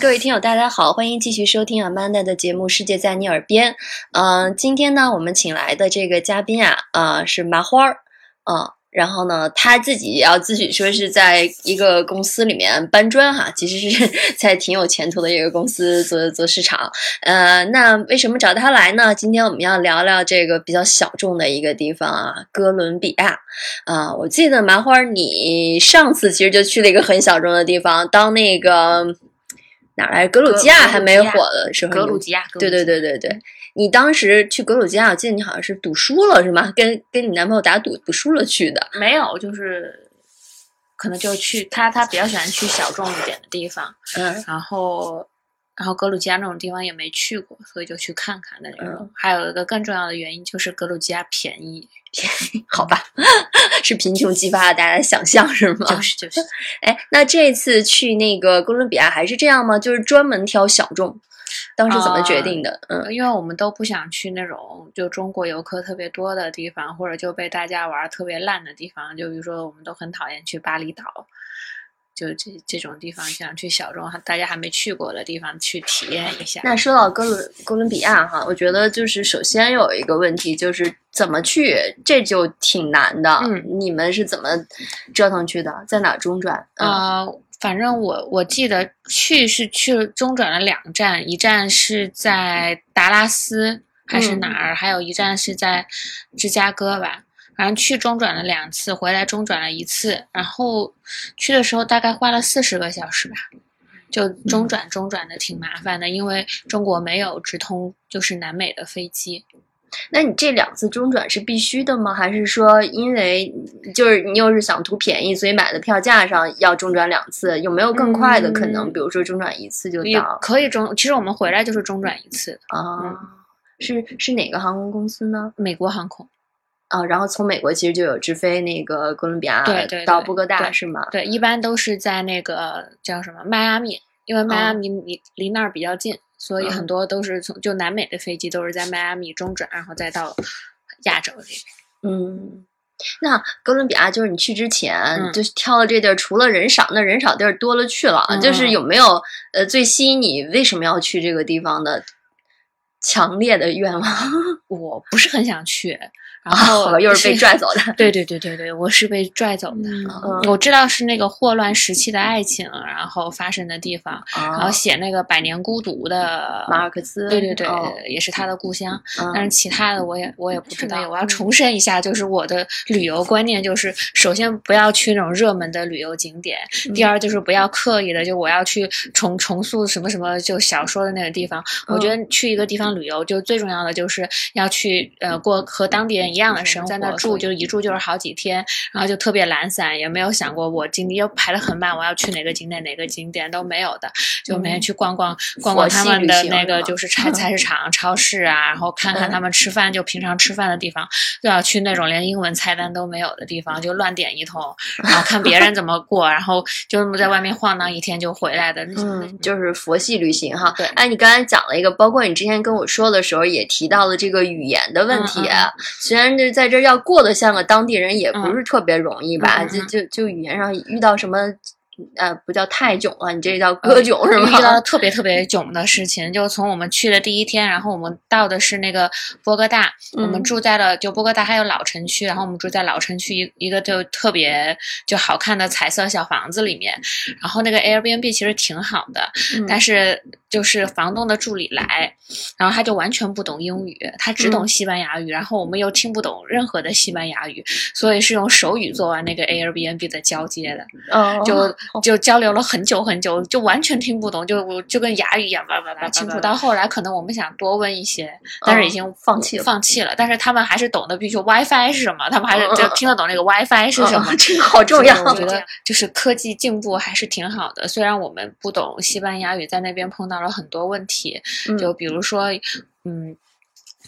各位听友，大家好，欢迎继续收听 Amanda 的节目《世界在你耳边》。嗯，今天呢，我们请来的这个嘉宾啊，呃，是麻花儿，嗯，然后呢，他自己也要自己说是在一个公司里面搬砖哈，其实是 在挺有前途的一个公司做做市场。呃，那为什么找他来呢？今天我们要聊聊这个比较小众的一个地方啊，哥伦比亚。啊，我记得麻花儿，你上次其实就去了一个很小众的地方，当那个。哪来？格鲁吉亚还没火的时候，格鲁吉亚，对对对对对，你当时去格鲁吉亚，我记得你好像是赌输了是吗？跟跟你男朋友打赌，赌输了去的。没有，就是可能就去他他比较喜欢去小众一点的地方，嗯，然后然后格鲁吉亚那种地方也没去过，所以就去看看的那种。还有一个更重要的原因就是格鲁吉亚便宜。好吧，是贫穷激发了大家的想象，是吗？就是就是。哎，那这次去那个哥伦比亚还是这样吗？就是专门挑小众？当时怎么决定的？嗯，因为我们都不想去那种就中国游客特别多的地方，或者就被大家玩特别烂的地方。就比如说，我们都很讨厌去巴厘岛。就这这种地方，想去小众大家还没去过的地方去体验一下。那说到哥伦哥伦比亚哈，我觉得就是首先有一个问题就是怎么去，这就挺难的。嗯，你们是怎么折腾去的？在哪中转？啊，反正我我记得去是去了中转了两站，一站是在达拉斯还是哪儿？还有一站是在芝加哥吧。反正去中转了两次，回来中转了一次，然后去的时候大概花了四十个小时吧，就中转中转的挺麻烦的，因为中国没有直通就是南美的飞机。那你这两次中转是必须的吗？还是说因为就是你又是想图便宜，所以买的票价上要中转两次？有没有更快的可能？比如说中转一次就到？可以中，其实我们回来就是中转一次啊。是是哪个航空公司呢？美国航空。啊，然后从美国其实就有直飞那个哥伦比亚到波哥大是吗？对，一般都是在那个叫什么迈阿密，因为迈阿密离离那儿比较近，所以很多都是从就南美的飞机都是在迈阿密中转，然后再到亚洲这边。嗯，那哥伦比亚就是你去之前就是挑了这地儿，除了人少，那人少地儿多了去了，就是有没有呃最吸引你为什么要去这个地方的强烈的愿望？我不是很想去。然后 又是被拽走的，对对对对对，我是被拽走的。我知道是那个霍乱时期的爱情，然后发生的地方，然后写那个《百年孤独》的马尔克斯，对对对，也是他的故乡。但是其他的我也我也不知道。我要重申一下，就是我的旅游观念就是：首先不要去那种热门的旅游景点；第二就是不要刻意的，就我要去重重塑什么什么就小说的那个地方。我觉得去一个地方旅游，就最重要的就是要去呃过和当地人。一样的生活，在那住就一住就是好几天，然后就特别懒散，也没有想过我今天又排的很满，我要去哪个景点哪个景点都没有的，就每天去逛逛逛逛他们的那个就是菜菜市场、超市啊，然后看看他们吃饭，就平常吃饭的地方，就要去那种连英文菜单都没有的地方，就乱点一通，然后看别人怎么过，然后就那么在外面晃荡一天就回来的，嗯，就是佛系旅行哈。对，哎，你刚才讲了一个，包括你之前跟我说的时候也提到了这个语言的问题，虽然。但是在这要过得像个当地人也不是特别容易吧？就就就语言上遇到什么？呃，不叫太囧了，你这叫歌囧是吗？遇 到特别特别囧的事情，就从我们去的第一天，然后我们到的是那个波哥大，我们住在了就波哥大还有老城区，然后我们住在老城区一一个就特别就好看的彩色小房子里面，然后那个 Airbnb 其实挺好的，但是就是房东的助理来，然后他就完全不懂英语，他只懂西班牙语，然后我们又听不懂任何的西班牙语，所以是用手语做完那个 Airbnb 的交接的，就。就交流了很久很久，就完全听不懂，就就跟哑语一样，叭叭叭清楚。到后来可能我们想多问一些，但是已经放弃了放弃了。但是他们还是懂得，比如说 WiFi 是什么，他们还是就听得懂那个 WiFi 是什么。这个好重要，我觉得就是科技进步还是挺好的。虽然我们不懂西班牙语，在那边碰到了很多问题，就比如说，嗯。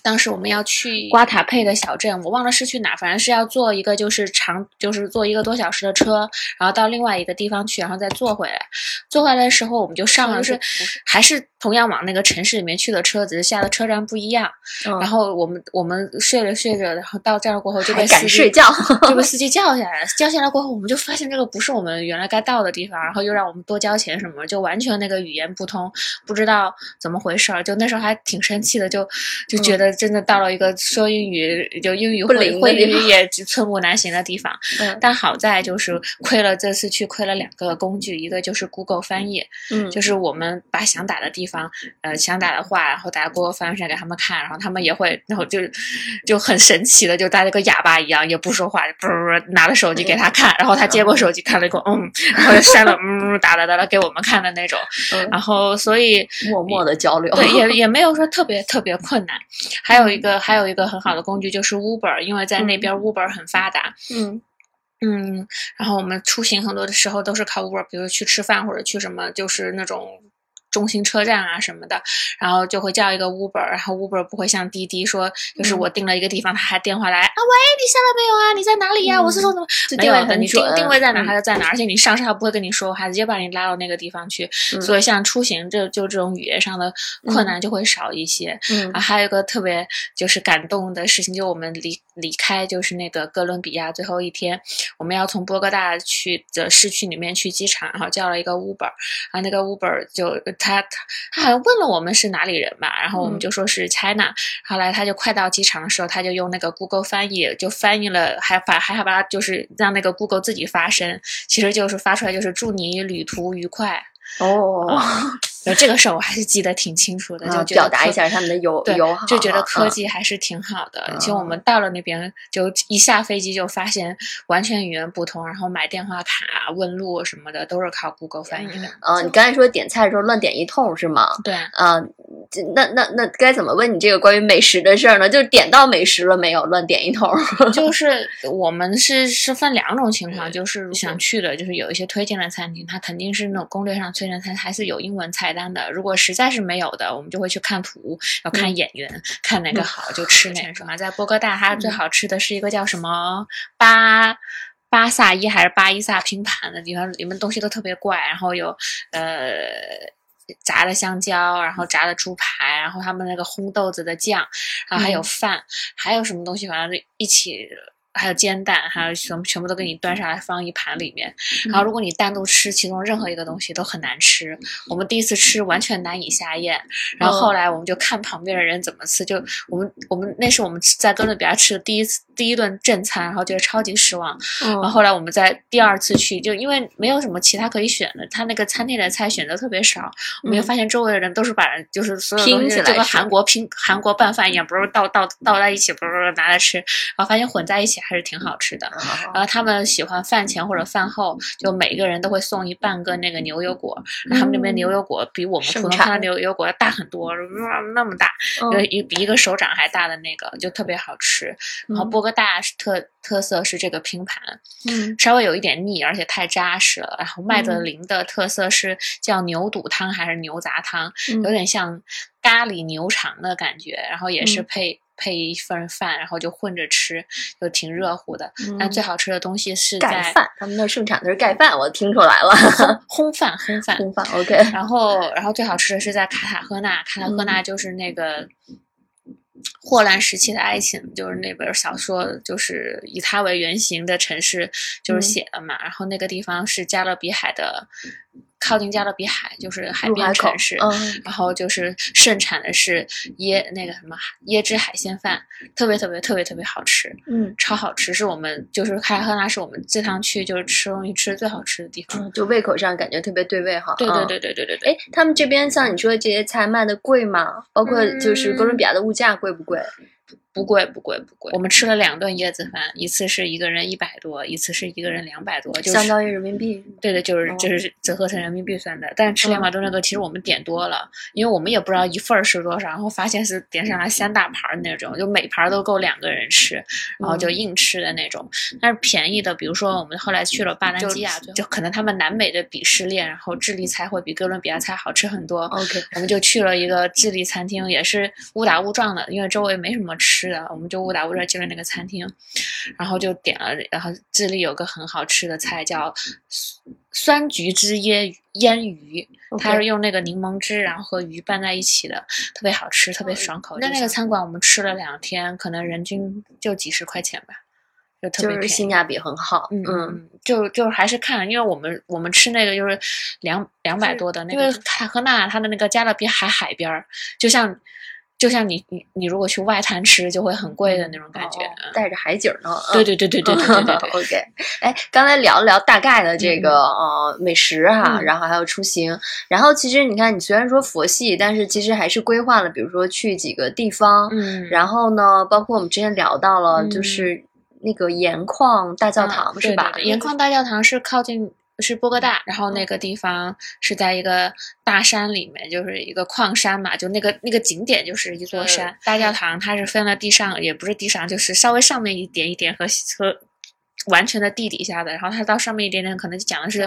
当时我们要去瓜塔佩的小镇，我忘了是去哪，反正是要坐一个就是长，就是坐一个多小时的车，然后到另外一个地方去，然后再坐回来。坐回来的时候，我们就上了就是还是同样往那个城市里面去的车，只是下的车站不一样。然后我们我们睡着睡着，然后到这儿过后就被司机睡觉，就被司机叫下来了。叫下来过后，我们就发现这个不是我们原来该到的地方，然后又让我们多交钱什么，就完全那个语言不通，不知道怎么回事儿。就那时候还挺生气的，就就觉得。真的到了一个说英语就英语会会语也寸步难行的地方，但好在就是亏了这次去亏了两个工具，一个就是 Google 翻译，嗯，就是我们把想打的地方，呃，想打的话，然后打 Google 翻译出来给他们看，然后他们也会，然后就就很神奇的，就大家跟哑巴一样，也不说话，不不拿着手机给他看，然后他接过手机看了一个，嗯，然后就删了，嗯，打了打了给我们看的那种，然后所以默默的交流，对，也也没有说特别特别困难。还有一个还有一个很好的工具就是 Uber，因为在那边 Uber 很发达。嗯嗯，然后我们出行很多的时候都是靠 Uber，比如去吃饭或者去什么，就是那种。中心车站啊什么的，然后就会叫一个 Uber，然后 Uber 不会像滴滴说，就是我定了一个地方，他还电话来啊，喂，你下来没有啊？你在哪里呀？我是说怎么？没有的，你定定位在哪，他就在哪，而且你上车他不会跟你说，还直接把你拉到那个地方去。所以像出行这就这种语言上的困难就会少一些。嗯，还有一个特别就是感动的事情，就我们离离开就是那个哥伦比亚最后一天，我们要从波哥大去的市区里面去机场，然后叫了一个 Uber，然后那个 Uber 就。他他他好像问了我们是哪里人嘛，然后我们就说是 China。后来他就快到机场的时候，他就用那个 Google 翻译就翻译了，还把还还把就是让那个 Google 自己发声，其实就是发出来就是祝你旅途愉快。哦。就这个事儿我还是记得挺清楚的，就表达一下他们的友友好，就觉得科技还是挺好的。其实我们到了那边，就一下飞机就发现完全语言不通，然后买电话卡、问路什么的都是靠 Google 翻译的。嗯，你刚才说点菜的时候乱点一通是吗？对。嗯，那那那该怎么问你这个关于美食的事儿呢？就是点到美食了没有？乱点一通。就是我们是是分两种情况，就是想去的，就是有一些推荐的餐厅，它肯定是那种攻略上推荐餐，还是有英文菜。单的，如果实在是没有的，我们就会去看图，要看眼缘，看哪个好就吃哪种啊。在波哥大，它最好吃的是一个叫什么巴巴萨伊还是巴伊萨拼盘的地方，里面东西都特别怪，然后有呃炸的香蕉，然后炸的猪排，然后他们那个烘豆子的酱，然后还有饭，还有什么东西，反正一起。还有煎蛋，还有全全部都给你端上来放一盘里面。然后如果你单独吃其中任何一个东西都很难吃。我们第一次吃完全难以下咽。然后后来我们就看旁边的人怎么吃，就我们我们那是我们在哥伦比亚吃的第一次第一顿正餐，然后觉得超级失望。然后后来我们在第二次去，就因为没有什么其他可以选的，他那个餐厅的菜选择特别少，我们就发现周围的人都是把就是所有东西就跟韩国拼韩国拌饭一样，不是倒倒倒在一起，不是拿来吃，然后发现混在一起。还是挺好吃的，然后他们喜欢饭前或者饭后，就每一个人都会送一半个那个牛油果。他们那边牛油果比我们普通看的牛油果要大很多，那么大，一比一个手掌还大的那个，就特别好吃。然后波哥大是特特色是这个拼盘，嗯，稍微有一点腻，而且太扎实了。然后麦德林的特色是叫牛肚汤还是牛杂汤，有点像咖喱牛肠的感觉，然后也是配。配一份饭，然后就混着吃，就挺热乎的。但最好吃的东西是盖饭，他们那盛产的是盖饭，我听出来了。烘饭，烘饭，烘饭。OK。然后，然后最好吃的是在卡塔赫纳，卡塔赫纳就是那个霍乱时期的爱情，就是那本小说，就是以它为原型的城市，就是写的嘛。然后那个地方是加勒比海的。靠近加勒比海，就是海边城市，然后就是盛产的是椰那个什么椰汁海鲜饭，特别特别特别特别好吃，嗯，超好吃，是我们就是开赫拉是我们这趟去就是吃东西吃最好吃的地方，就胃口上感觉特别对味哈。对对对对对对对。哎，他们这边像你说的这些菜卖的贵吗？包括就是哥伦比亚的物价贵不贵？不贵不贵不贵，我们吃了两顿椰子饭，一次是一个人一百多，一次是一个人两百多，就相当于人民币。对的，就是就是折合成人民币算的。但是吃两百多那个，其实我们点多了，因为我们也不知道一份是多少，然后发现是点上来三大盘那种，就每盘都够两个人吃，然后就硬吃的那种。但是便宜的，比如说我们后来去了巴兰基亚，就可能他们南美的鄙视链，然后智利菜会比哥伦比亚菜好吃很多。OK，我们就去了一个智利餐厅，也是误打误撞的，因为周围没什么吃。是的，我们就误打误撞进了那个餐厅，然后就点了，然后智利有个很好吃的菜叫酸橘汁椰腌鱼，它是用那个柠檬汁然后和鱼拌在一起的，特别好吃，特别爽口。在那个餐馆我们吃了两天，可能人均就几十块钱吧，就特别性价比很好。嗯，就就还是看，因为我们我们吃那个就是两两百多的那个卡赫纳，它的那个加勒比海海边儿，就像。就像你你你如果去外滩吃，就会很贵的那种感觉，带着海景呢。对对对对对对对对。OK，哎，刚才聊了聊大概的这个呃美食哈，然后还有出行，然后其实你看，你虽然说佛系，但是其实还是规划了，比如说去几个地方。嗯。然后呢，包括我们之前聊到了，就是那个盐矿大教堂是吧？盐矿大教堂是靠近。是波哥大，然后那个地方是在一个大山里面，就是一个矿山嘛，就那个那个景点就是一座山。大教堂它是分了地上，也不是地上，就是稍微上面一点一点和和。完全的地底下的，然后它到上面一点点，可能就讲的是，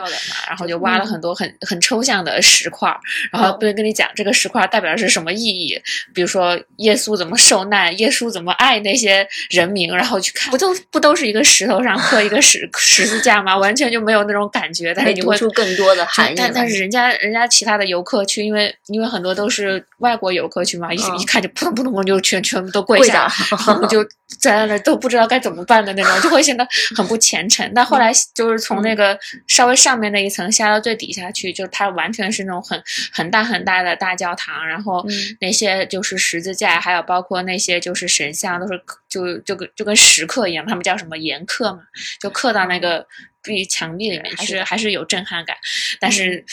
然后就挖了很多很很抽象的石块，然后会跟你讲这个石块代表是什么意义，比如说耶稣怎么受难，耶稣怎么爱那些人民，然后去看，不都不都是一个石头上刻一个十 十字架吗？完全就没有那种感觉，但是你会出更多的含义。但但是人家人家其他的游客去，因为因为很多都是外国游客去嘛，一一看就扑通扑通扑就全全部都跪下，然后就在那都不知道该怎么办的那种，就会显得很。不虔诚，但后来就是从那个稍微上面那一层下到最底下去，就它完全是那种很很大很大的大教堂，然后那些就是十字架，还有包括那些就是神像，都是就就跟就跟石刻一样，他们叫什么岩刻嘛，就刻到那个壁墙壁里面，还是还是有震撼感，但是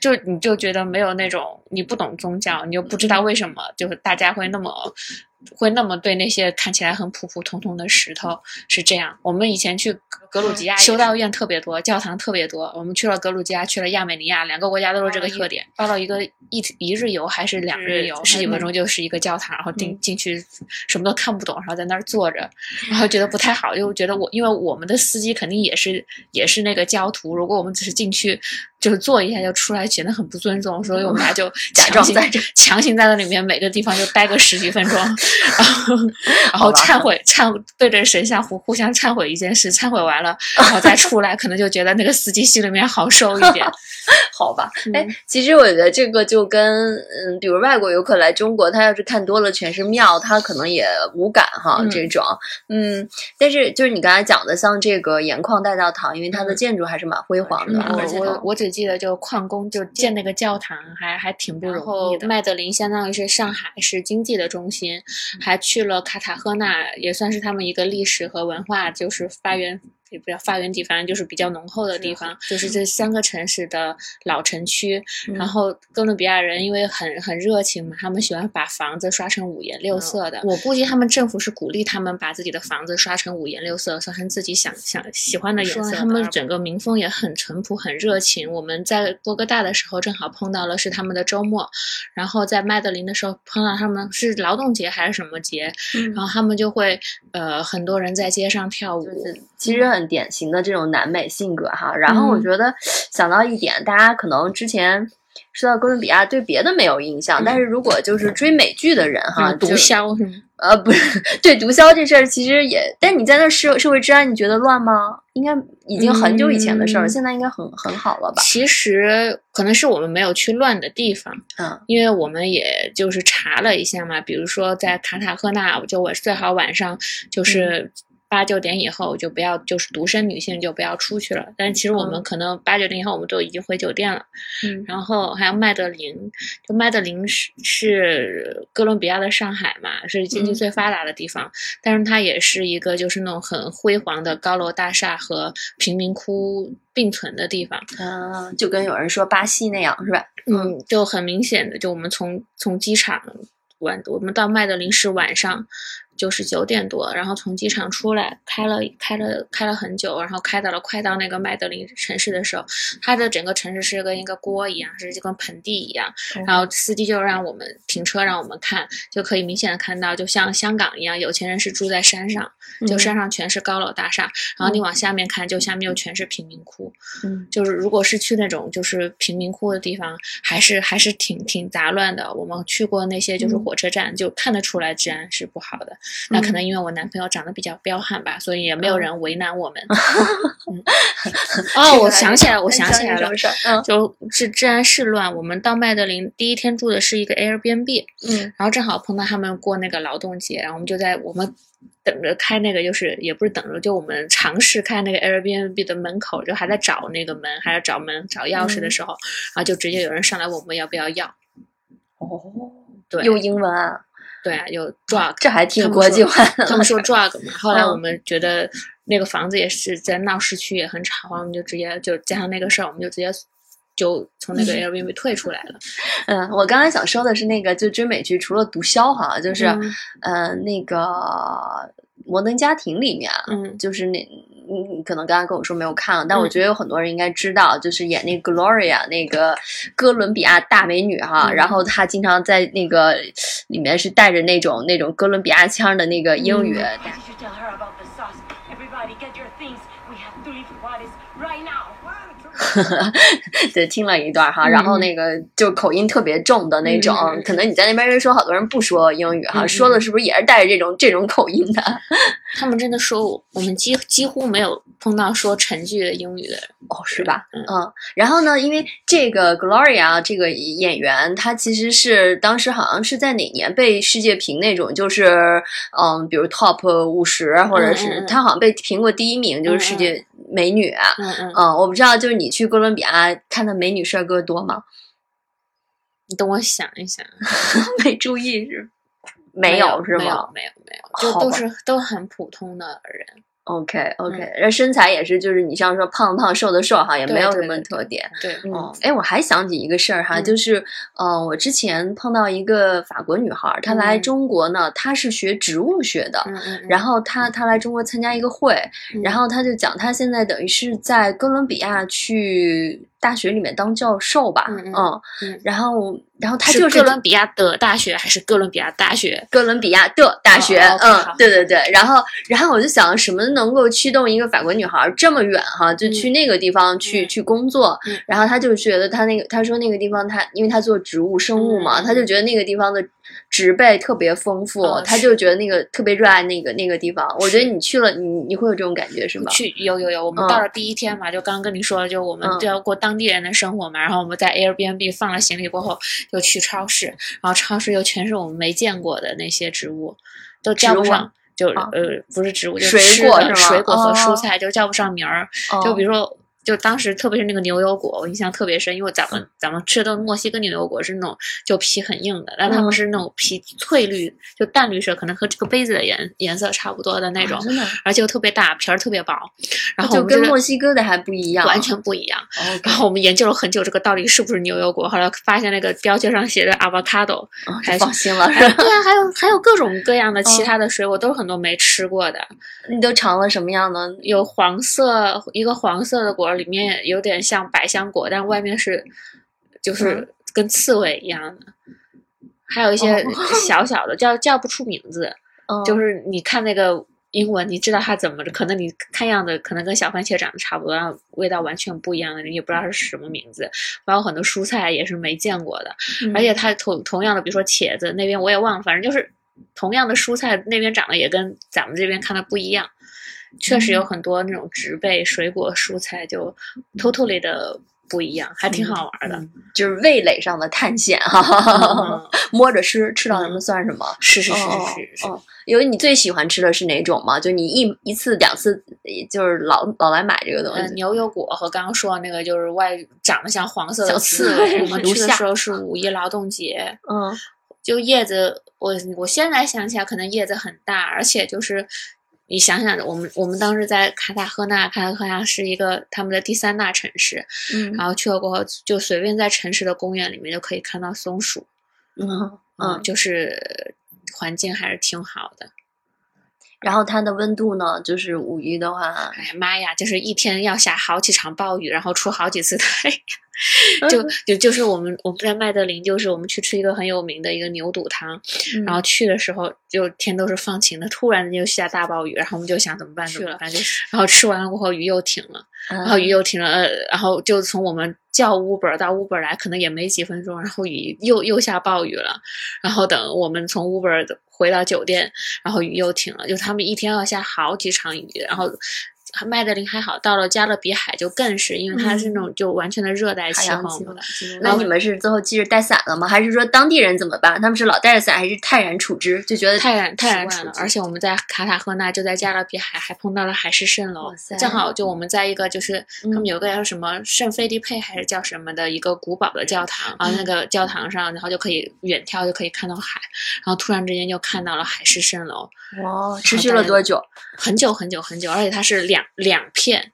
就你就觉得没有那种你不懂宗教，你就不知道为什么就是大家会那么。会那么对那些看起来很普普通通的石头是这样。我们以前去格鲁吉亚，修道院特别多，教堂特别多。我们去了格鲁吉亚，去了亚美尼亚，两个国家都是这个特点。报到一个一一日游还是两日游，十几分钟就是一个教堂，然后进进去什么都看不懂，然后在那儿坐着，然后觉得不太好，又觉得我因为我们的司机肯定也是也是那个教徒，如果我们只是进去。就是坐一下就出来，显得很不尊重，所以我们俩就假装在这，强行在那里面每个地方就待个十几分钟，然后 然后忏悔忏对着神像互互相忏悔一件事，忏悔完了，然后再出来，可能就觉得那个司机心里面好受一点。好吧，哎，其实我觉得这个就跟嗯，比如外国游客来中国，他要是看多了全是庙，他可能也无感哈。这种，嗯，但是就是你刚才讲的，像这个盐矿大教堂，因为它的建筑还是蛮辉煌的。我我我只记得就矿工就建那个教堂，还还挺不容易的。麦德林相当于是上海市经济的中心，还去了卡塔赫纳，也算是他们一个历史和文化就是发源。也不叫发源地，反正就是比较浓厚的地方，就是这三个城市的老城区。然后哥伦比亚人因为很很热情嘛，他们喜欢把房子刷成五颜六色的。我估计他们政府是鼓励他们把自己的房子刷成五颜六色，刷成自己想想喜欢的颜色。他们整个民风也很淳朴，很热情。我们在波哥大的时候正好碰到了是他们的周末，然后在麦德林的时候碰到他们是劳动节还是什么节，然后他们就会呃很多人在街上跳舞，其实很。典型的这种南美性格哈，然后我觉得想到一点，大家可能之前说到哥伦比亚对别的没有印象，但是如果就是追美剧的人哈，毒枭是吗？呃，不是，对毒枭这事儿其实也，但你在那社社会治安，你觉得乱吗？应该已经很久以前的事儿，现在应该很很好了吧？其实可能是我们没有去乱的地方，嗯，因为我们也就是查了一下嘛，比如说在卡塔赫纳，就我最好晚上就是。八九点以后就不要，就是独身女性就不要出去了。但是其实我们可能八九点以后我们都已经回酒店了。嗯，然后还有麦德林，就麦德林是是哥伦比亚的上海嘛，是经济最发达的地方，但是它也是一个就是那种很辉煌的高楼大厦和贫民窟并存的地方。啊，就跟有人说巴西那样是吧？嗯，就很明显的，就我们从从机场。晚，我们到麦德林是晚上。就是九点多，然后从机场出来，开了开了开了很久，然后开到了快到那个麦德林城市的时候，它的整个城市是跟一个锅一样，是就跟盆地一样。然后司机就让我们停车，让我们看，就可以明显的看到，就像香港一样，有钱人是住在山上，就山上全是高楼大厦，然后你往下面看，就下面又全是贫民窟。嗯，就是如果是去那种就是贫民窟的地方，还是还是挺挺杂乱的。我们去过那些就是火车站，就看得出来治安是不好的。那可能因为我男朋友长得比较彪悍吧，所以也没有人为难我们。哦，我想起来，我想起来了，就治治安是乱。我们到麦德林第一天住的是一个 Airbnb，嗯，然后正好碰到他们过那个劳动节，然后我们就在我们等着开那个，就是也不是等着，就我们尝试开那个 Airbnb 的门口，就还在找那个门，还在找门找钥匙的时候，然后就直接有人上来问我们要不要要。哦，对，用英文啊。对啊，有 drug，这还挺国际化的。他们说 drug 嘛，后来我们觉得那个房子也是在闹市区，也很吵，我们就直接就加上那个事儿，我们就直接就从那个 Airbnb 退出来了。嗯，我刚才想说的是那个，就追美剧，除了毒枭哈，就是嗯那个。摩登家庭里面，嗯，就是那，你你可能刚刚跟我说没有看，但我觉得有很多人应该知道，就是演那 Gloria 那个哥伦比亚大美女哈，然后她经常在那个里面是带着那种那种哥伦比亚腔的那个英语。对，听了一段哈，然后那个就口音特别重的那种，可能你在那边人说好多人不说英语哈，说的是不是也是带着这种这种口音的？他们真的说我们几几乎没有碰到说成句的英语的人哦，是吧？嗯，然后呢，因为这个 Gloria 这个演员，她其实是当时好像是在哪年被世界评那种，就是嗯，比如 Top 五十，或者是她好像被评过第一名，就是世界。美女，嗯嗯，我不知道，就是你去哥伦比亚看的美女帅哥多吗？你等我想一想，没注意是？没有是吗？没有没有没有，就都是都很普通的人。OK OK，那身材也是，就是你像说胖胖瘦的瘦哈，也没有什么特点。对，哦，哎，我还想起一个事儿哈，就是，呃，我之前碰到一个法国女孩，她来中国呢，她是学植物学的，然后她她来中国参加一个会，然后她就讲，她现在等于是在哥伦比亚去。大学里面当教授吧，嗯嗯，然后然后他就是哥伦比亚的大学还是哥伦比亚大学？哥伦比亚的大学，嗯，对对对，然后然后我就想，什么能够驱动一个法国女孩这么远哈，就去那个地方去去工作？然后他就觉得他那个，他说那个地方他，因为他做植物生物嘛，他就觉得那个地方的。植被特别丰富，他就觉得那个特别热爱那个那个地方。我觉得你去了，你你会有这种感觉是吗？去有有有，我们到了第一天嘛，就刚刚跟你说了，就我们就要过当地人的生活嘛。然后我们在 Airbnb 放了行李过后，就去超市，然后超市又全是我们没见过的那些植物，都叫不上，就呃不是植物，就水果是吗？水果和蔬菜就叫不上名儿，就比如说。就当时，特别是那个牛油果，我印象特别深，因为咱们咱们吃的墨西哥牛油果是那种就皮很硬的，但他们是那种皮翠绿，就淡绿色，可能和这个杯子的颜颜色差不多的那种，真的，而且又特别大，皮儿特别薄，然后就跟墨西哥的还不一样，完全不一样。然后我们研究了很久，这个到底是不是牛油果？后来发现那个标签上写的 avocado，还放心了。对啊，还有还有各种各样的其他的水果，都是很多没吃过的。你都尝了什么样的？有黄色一个黄色的果。里面有点像百香果，但外面是就是跟刺猬一样的，还有一些小小的叫叫不出名字，就是你看那个英文，你知道它怎么，可能你看样子可能跟小番茄长得差不多，然后味道完全不一样的，你也不知道是什么名字。包括很多蔬菜也是没见过的，而且它同同样的，比如说茄子那边我也忘了，反正就是同样的蔬菜那边长得也跟咱们这边看的不一样。确实有很多那种植被、水果、蔬菜，就 totally 的不一样，还挺好玩的。就是味蕾上的探险哈，摸着吃，吃到什么算什么。是是是是是。因为你最喜欢吃的是哪种吗？就你一一次两次，就是老老来买这个东西。牛油果和刚刚说的那个，就是外长得像黄色的刺猬。我们去的时候是五一劳动节，嗯，就叶子，我我现在想起来，可能叶子很大，而且就是。你想想，我们我们当时在卡塔赫纳，卡塔赫纳是一个他们的第三大城市，嗯，然后去了过后，就随便在城市的公园里面就可以看到松鼠，嗯，嗯，就是环境还是挺好的。然后它的温度呢，就是五一的话，哎呀妈呀，就是一天要下好几场暴雨，然后出好几次太阳。就就就是我们我们在麦德林，就是我们去吃一个很有名的一个牛肚汤，然后去的时候就天都是放晴的，突然就下大暴雨，然后我们就想怎么办去了，反正就然后吃完了过后雨又停了，然后雨又停了，呃然后就从我们叫 Uber 到 Uber 来可能也没几分钟，然后雨又又下暴雨了，然后等我们从 Uber 回到酒店，然后雨又停了，就他们一天要下好几场雨，然后。麦德林还好，到了加勒比海就更是，因为它是那种就完全的热带气候。那你们是最后记着带伞了吗？还是说当地人怎么办？他们是老带着伞，还是泰然处之？就觉得泰然泰然处之。而且我们在卡塔赫纳，就在加勒比海，还碰到了海市蜃楼。正好就我们在一个就是他们有个叫什么圣菲利佩还是叫什么的一个古堡的教堂啊，那个教堂上，然后就可以远眺就可以看到海，然后突然之间就看到了海市蜃楼。哇，持续了多久？很久很久很久，而且它是两。两片。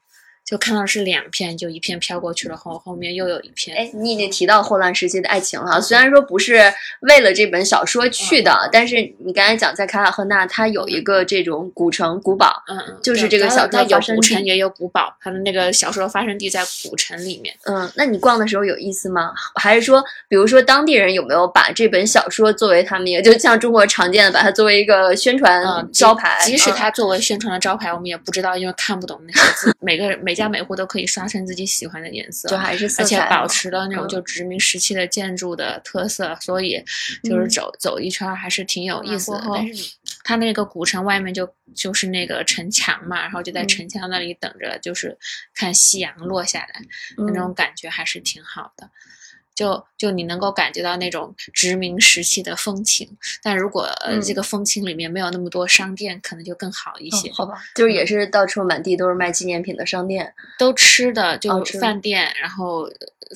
就看到是两片，就一片飘过去了，后后面又有一片。哎，你已经提到霍乱时期的爱情了，虽然说不是为了这本小说去的，但是你刚才讲在卡塔赫纳，它有一个这种古城古堡，嗯嗯，就是这个小说有古城也有古堡，它的那个小说发生地在古城里面。嗯，那你逛的时候有意思吗？还是说，比如说当地人有没有把这本小说作为他们也就像中国常见的把它作为一个宣传招牌？即使它作为宣传的招牌，我们也不知道，因为看不懂那些字。每个每家每户都可以刷成自己喜欢的颜色，就还是而且保持了那种就殖民时期的建筑的特色，所以就是走走一圈还是挺有意思的。但是它那个古城外面就就是那个城墙嘛，然后就在城墙那里等着，就是看夕阳落下来，那种感觉还是挺好的。就就你能够感觉到那种殖民时期的风情，但如果这个风情里面没有那么多商店，可能就更好一些。好吧，就是也是到处满地都是卖纪念品的商店，都吃的就饭店，然后。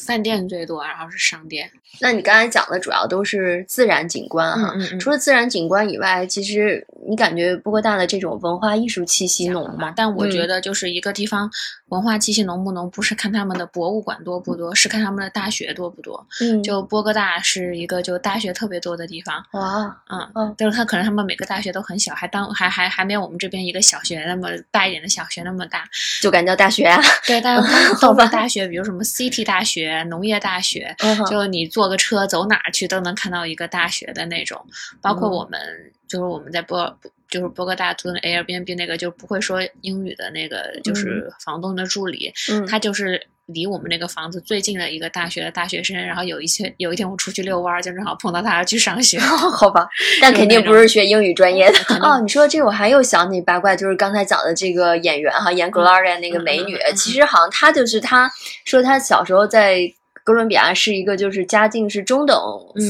饭店最多，然后是商店。那你刚才讲的主要都是自然景观哈，除了自然景观以外，其实你感觉波哥大的这种文化艺术气息浓吗？但我觉得就是一个地方文化气息浓不浓，不是看他们的博物馆多不多，是看他们的大学多不多。嗯，就波哥大是一个就大学特别多的地方。哇，嗯嗯，就是他可能他们每个大学都很小，还当还还还没有我们这边一个小学那么大一点的小学那么大，就敢叫大学啊？对，但 是后边大学，比如什么 City 大学。农业大学，就你坐个车走哪儿去都能看到一个大学的那种。包括我们，就是我们在波，就是波哥大租的 Airbnb 那个，就不会说英语的那个，就是房东的助理，他就是离我们那个房子最近的一个大学的大学生。然后有一天，有一天我出去遛弯，就正好碰到他去上学。好吧，但肯定不是学英语专业的哦。你说这我还又想起八卦，就是刚才讲的这个演员哈，演 Gloria 那个美女，其实好像她就是她说她小时候在。哥伦比亚是一个就是家境是中等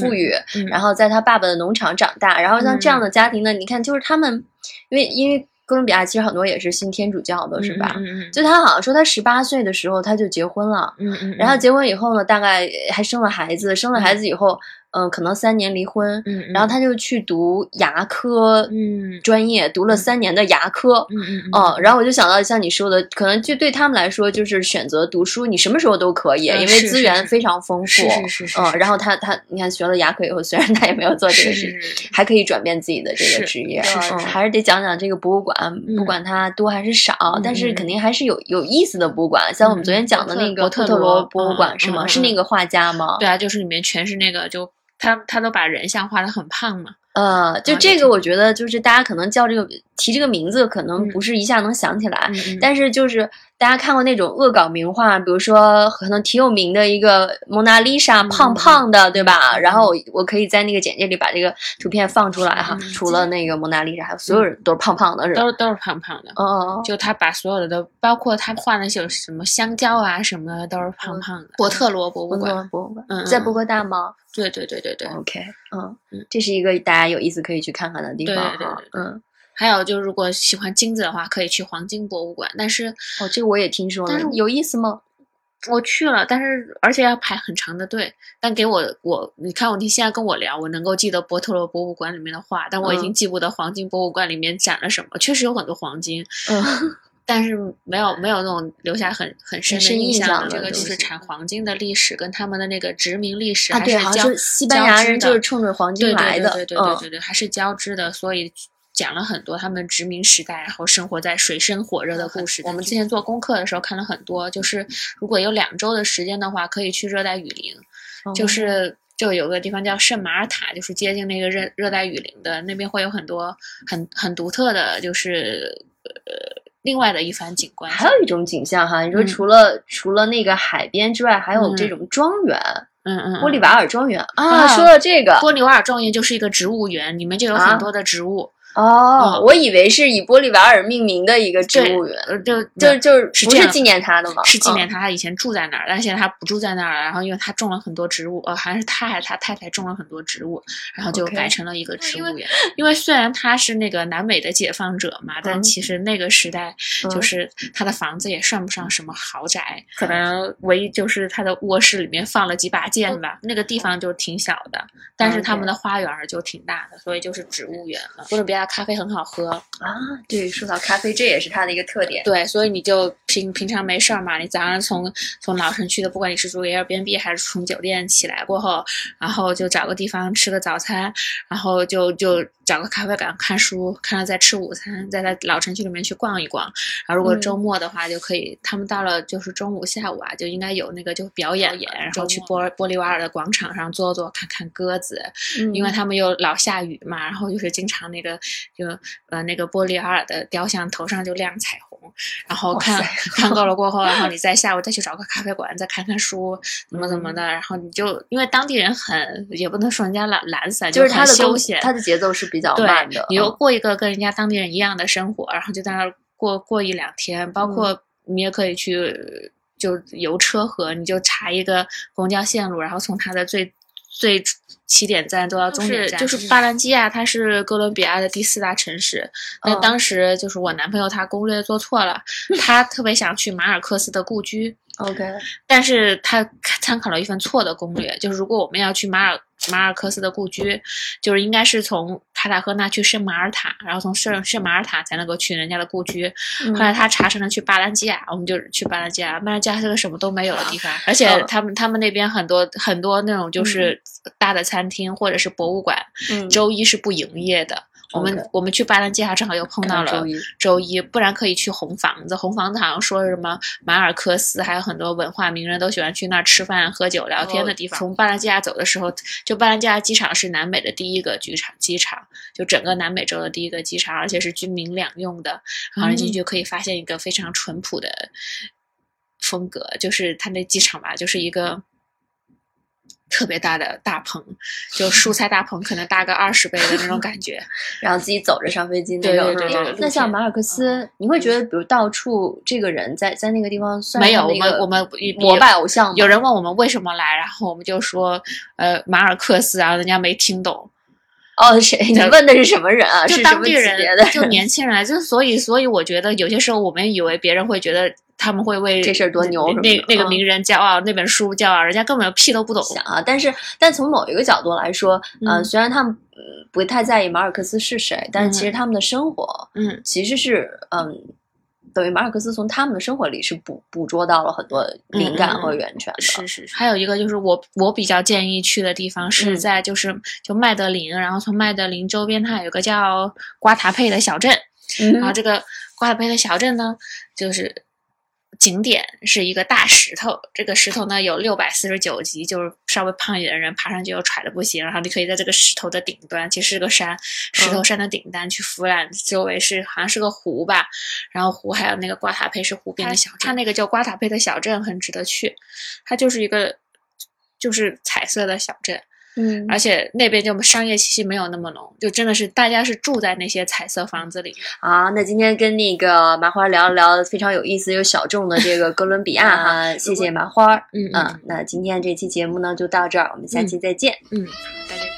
富裕，然后在他爸爸的农场长大，然后像这样的家庭呢，你看就是他们，因为因为哥伦比亚其实很多也是信天主教的，是吧？就他好像说他十八岁的时候他就结婚了，嗯嗯，然后结婚以后呢，大概还生了孩子，生了孩子以后。嗯，可能三年离婚，嗯，然后他就去读牙科，嗯，专业读了三年的牙科，嗯嗯，哦，然后我就想到像你说的，可能就对他们来说，就是选择读书，你什么时候都可以，因为资源非常丰富，是是是是，嗯，然后他他，你看学了牙科以后，虽然他也没有做这个事，还可以转变自己的这个职业，嗯，还是得讲讲这个博物馆，不管它多还是少，但是肯定还是有有意思的博物馆，像我们昨天讲的那个特罗博物馆是吗？是那个画家吗？对啊，就是里面全是那个就。他他都把人像画的很胖嘛。呃，就这个，我觉得就是大家可能叫这个提这个名字，可能不是一下能想起来。但是就是大家看过那种恶搞名画，比如说可能挺有名的一个蒙娜丽莎，胖胖的，对吧？然后我可以在那个简介里把这个图片放出来哈。除了那个蒙娜丽莎，还有所有人都是胖胖的，是都是都是胖胖的。哦，就他把所有的都，包括他画那些什么香蕉啊什么的，都是胖胖的。伯特罗博物馆，博物馆，在波哥大吗？对对对对对，OK，嗯嗯，这是一个大家有意思可以去看看的地方哈，嗯，还有就是如果喜欢金子的话，可以去黄金博物馆，但是哦，这个我也听说了，有意思吗？我去了，但是而且要排很长的队。但给我我你看我你现在跟我聊，我能够记得波特罗博物馆里面的画，但我已经记不得黄金博物馆里面展了什么。确实有很多黄金，嗯，但是没有没有那种留下很很深的印象的。这个就是产黄金的历史跟他们的那个殖民历史啊，对，好像西班牙人就是冲着黄金来的，对对对对对对，还是交织的，所以。讲了很多他们殖民时代，然后生活在水深火热的故事。我们之前做功课的时候看了很多，就是如果有两周的时间的话，可以去热带雨林，就是就有个地方叫圣马尔塔，就是接近那个热热带雨林的那边会有很多很很独特的，就是呃另外的一番景观。还有一种景象哈，你说除了除了那个海边之外，还有这种庄园，嗯嗯，玻利瓦尔庄园啊。说到这个，玻利瓦尔庄园就是一个植物园，里面就有很多的植物。哦，我以为是以玻利瓦尔命名的一个植物园，就就就是不是纪念他的吗？是纪念他，他以前住在那儿，但现在他不住在那儿了。然后因为他种了很多植物，呃，好像是他还是他太太种了很多植物，然后就改成了一个植物园。因为虽然他是那个南美的解放者嘛，但其实那个时代就是他的房子也算不上什么豪宅，可能唯一就是他的卧室里面放了几把剑吧。那个地方就挺小的，但是他们的花园就挺大的，所以就是植物园了。哥伦比亚。咖啡很好喝啊！对，说到咖啡，这也是它的一个特点。对，所以你就平平常没事儿嘛，你早上从从老城区的，不管你是住 Airbnb 还是从酒店起来过后，然后就找个地方吃个早餐，然后就就找个咖啡馆看书，看了再吃午餐，再在老城区里面去逛一逛。然后如果周末的话，就可以他们到了就是中午下午啊，就应该有那个就表演演，然后去玻玻利瓦尔的广场上坐坐，看看鸽子，因为他们又老下雨嘛，然后就是经常那个。就呃那个玻利瓦尔的雕像头上就亮彩虹，然后看看够了 过后，然后你再下午再去找个咖啡馆再看看书，怎么怎么的，然后你就因为当地人很也不能说人家懒懒散，就是他的休闲，他的节奏是比较慢的，你又过一个跟人家当地人一样的生活，然后就在那儿过过一两天，包括你也可以去就游车河，你就查一个公交线路，然后从它的最。最起点站坐到终点站，就是巴兰基亚，它是哥伦比亚的第四大城市。那当时就是我男朋友他攻略做错了，他特别想去马尔克斯的故居。OK，但是他参考了一份错的攻略，就是如果我们要去马尔。马尔克斯的故居，就是应该是从卡塔赫纳去圣马尔塔，然后从圣圣马尔塔才能够去人家的故居。后来他查成了去巴兰基亚，我们就去巴兰基亚。巴兰基亚是个什么都没有的地方，而且他们他们那边很多很多那种就是大的餐厅或者是博物馆，周一是不营业的。我们我们去巴兰基亚正好又碰到了周一，周一，不然可以去红房子。红房子好像说什么马尔克斯，还有很多文化名人都喜欢去那儿吃饭、喝酒、聊天的地方。从巴兰基亚走的时候，就巴兰基亚机场是南美的第一个机场，机场就整个南美洲的第一个机场，而且是军民两用的。然后进去可以发现一个非常淳朴的风格，就是它那机场吧，就是一个。特别大的大棚，就蔬菜大棚，可能大个二十倍的那种感觉，然后自己走着上飞机那种。对对对。那像马尔克斯，你会觉得，比如到处这个人在在那个地方算没有我们我们膜拜偶像。有人问我们为什么来，然后我们就说，呃，马尔克斯啊，人家没听懂。哦，谁？你问的是什么人啊？就当地人，就 年轻人。就所以，所以我觉得有些时候我们以为别人会觉得。他们会为这事儿多牛，那那个名人骄傲，那本书骄傲，人家根本屁都不懂啊！但是，但从某一个角度来说，嗯，虽然他们不太在意马尔克斯是谁，但是其实他们的生活，嗯，其实是嗯，等于马尔克斯从他们的生活里是捕捕捉到了很多灵感和源泉的。是是。还有一个就是我我比较建议去的地方是在就是就麦德林，然后从麦德林周边它有个叫瓜塔佩的小镇，然后这个瓜塔佩的小镇呢，就是。景点是一个大石头，这个石头呢有六百四十九级，就是稍微胖一点的人爬上去又喘的不行。然后你可以在这个石头的顶端，其实是个山，石头山的顶端去俯览周围是好像是个湖吧，然后湖还有那个瓜塔佩是湖边的小镇，它那个叫瓜塔佩的小镇很值得去，它就是一个就是彩色的小镇。嗯，而且那边就商业气息没有那么浓，就真的是大家是住在那些彩色房子里。啊，那今天跟那个麻花聊一聊非常有意思又小众的这个哥伦比亚哈，谢谢麻花。嗯嗯，那今天这期节目呢就到这儿，我们下期再见。嗯，大家。